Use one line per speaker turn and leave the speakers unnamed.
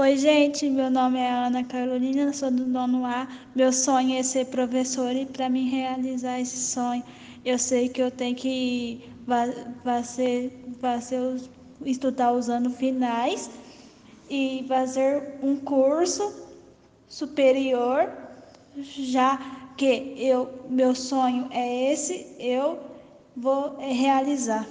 Oi, gente, meu nome é Ana Carolina, sou do nono A. Meu sonho é ser professora e para me realizar esse sonho, eu sei que eu tenho que fazer, fazer, estudar os anos finais e fazer um curso superior, já que eu, meu sonho é esse, eu vou realizar.